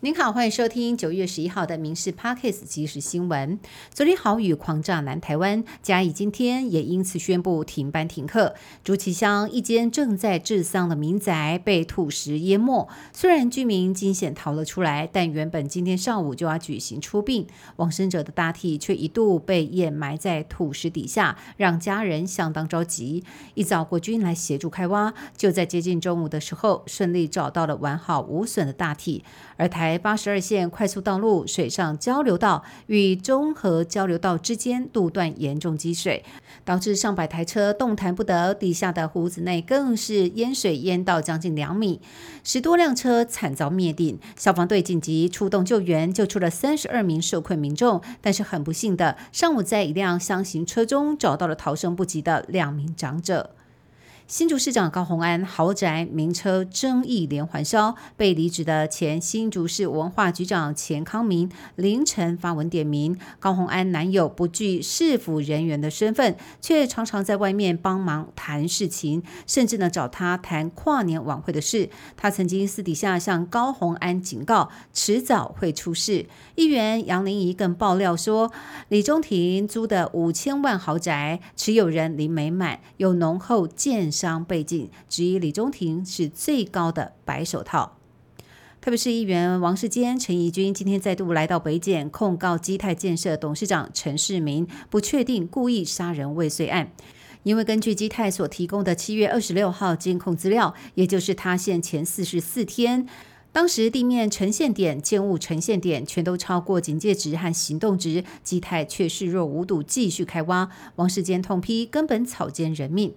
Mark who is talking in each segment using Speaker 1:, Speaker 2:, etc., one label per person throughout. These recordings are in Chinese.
Speaker 1: 您好，欢迎收听九月十一号的《民事 Parkes》即时新闻。昨天豪雨狂炸南台湾，嘉义今天也因此宣布停班停课。竹崎乡一间正在治丧的民宅被土石淹没，虽然居民惊险逃了出来，但原本今天上午就要举行出殡，往生者的大体却一度被掩埋在土石底下，让家人相当着急。一早国军来协助开挖，就在接近中午的时候，顺利找到了完好无损的大体，而台。台八十二线快速道路水上交流道与中和交流道之间路段严重积水，导致上百台车动弹不得，底下的湖子内更是淹水淹到将近两米，十多辆车惨遭灭顶。消防队紧急出动救援，救出了三十二名受困民众，但是很不幸的，上午在一辆箱型车中找到了逃生不及的两名长者。新竹市长高鸿安豪宅名车争议连环烧，被离职的前新竹市文化局长钱康明凌晨发文点名高鸿安男友不具市府人员的身份，却常常在外面帮忙谈事情，甚至呢找他谈跨年晚会的事。他曾经私底下向高鸿安警告，迟早会出事。议员杨玲仪更爆料说，李中庭租的五千万豪宅持有人林美满有浓厚建。商背景，质疑李中庭是最高的白手套。特别是议员王世坚、陈怡君今天再度来到北检，控告基泰建设董事长陈世明不确定故意杀人未遂案。因为根据基泰所提供的七月二十六号监控资料，也就是塌陷前四十四天，当时地面呈现点、建物呈现点全都超过警戒值和行动值，基泰却视若无睹，继续开挖。王世坚痛批根本草菅人命。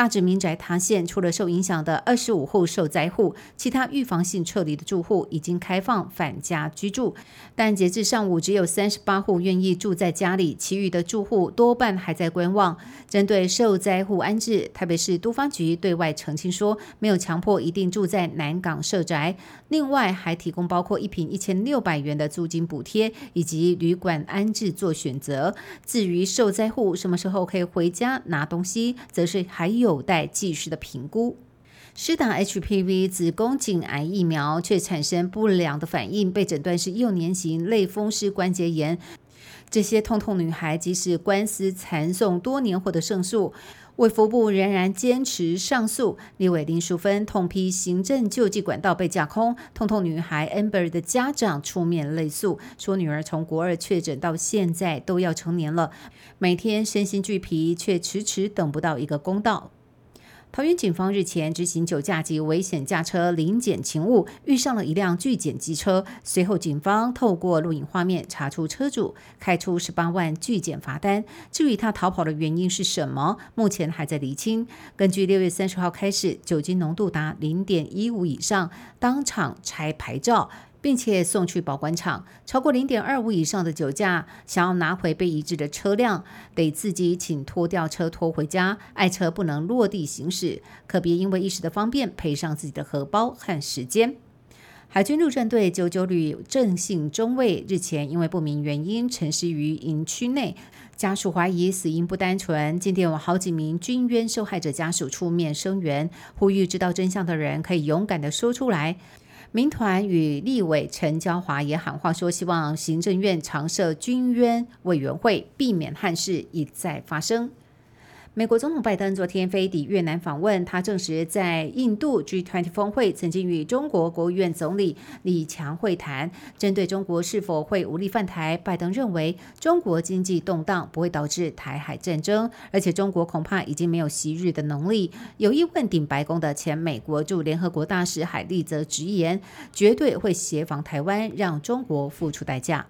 Speaker 1: 大直民宅塌陷，除了受影响的二十五户受灾户，其他预防性撤离的住户已经开放返家居住。但截至上午，只有三十八户愿意住在家里，其余的住户多半还在观望。针对受灾户安置，台北市都发局对外澄清说，没有强迫一定住在南港社宅，另外还提供包括一平一千六百元的租金补贴以及旅馆安置做选择。至于受灾户什么时候可以回家拿东西，则是还有。有待继续的评估。施打 HPV 子宫颈癌疫苗却产生不良的反应，被诊断是幼年型类风湿关节炎。这些痛痛女孩即使官司缠讼多年获得胜诉，卫福部仍然坚持上诉。立委林淑芬痛批行政救济管道被架空。痛痛女孩 Amber 的家长出面泪诉，说女儿从国二确诊到现在都要成年了，每天身心俱疲，却迟迟等不到一个公道。桃园警方日前执行酒驾及危险驾车临检勤务，遇上了一辆拒检机车。随后，警方透过录影画面查出车主，开出十八万拒检罚单。至于他逃跑的原因是什么，目前还在厘清。根据六月三十号开始，酒精浓度达零点一五以上，当场拆牌照。并且送去保管厂，超过零点二五以上的酒驾，想要拿回被移植的车辆，得自己请拖吊车拖回家，爱车不能落地行驶，可别因为一时的方便赔上自己的荷包和时间。海军陆战队九九旅郑姓中尉日前因为不明原因沉尸于营区内，家属怀疑死因不单纯，今天有好几名军冤受害者家属出面声援，呼吁知道真相的人可以勇敢的说出来。民团与立委陈娇华也喊话说，希望行政院常设军冤委员会，避免憾事一再发生。美国总统拜登昨天飞抵越南访问，他证实在印度 G20 峰会曾经与中国国务院总理李强会谈。针对中国是否会武力犯台，拜登认为中国经济动荡不会导致台海战争，而且中国恐怕已经没有昔日的能力。有意问鼎白宫的前美国驻联合国大使海利则直言，绝对会协防台湾，让中国付出代价。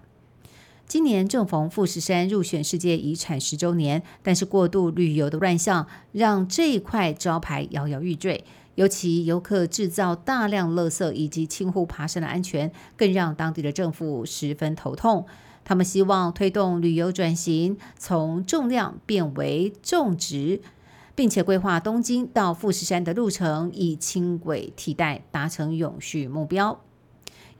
Speaker 1: 今年正逢富士山入选世界遗产十周年，但是过度旅游的乱象让这一块招牌摇摇欲坠。尤其游客制造大量垃圾以及轻忽爬山的安全，更让当地的政府十分头痛。他们希望推动旅游转型，从重量变为重质，并且规划东京到富士山的路程以轻轨替代，达成永续目标。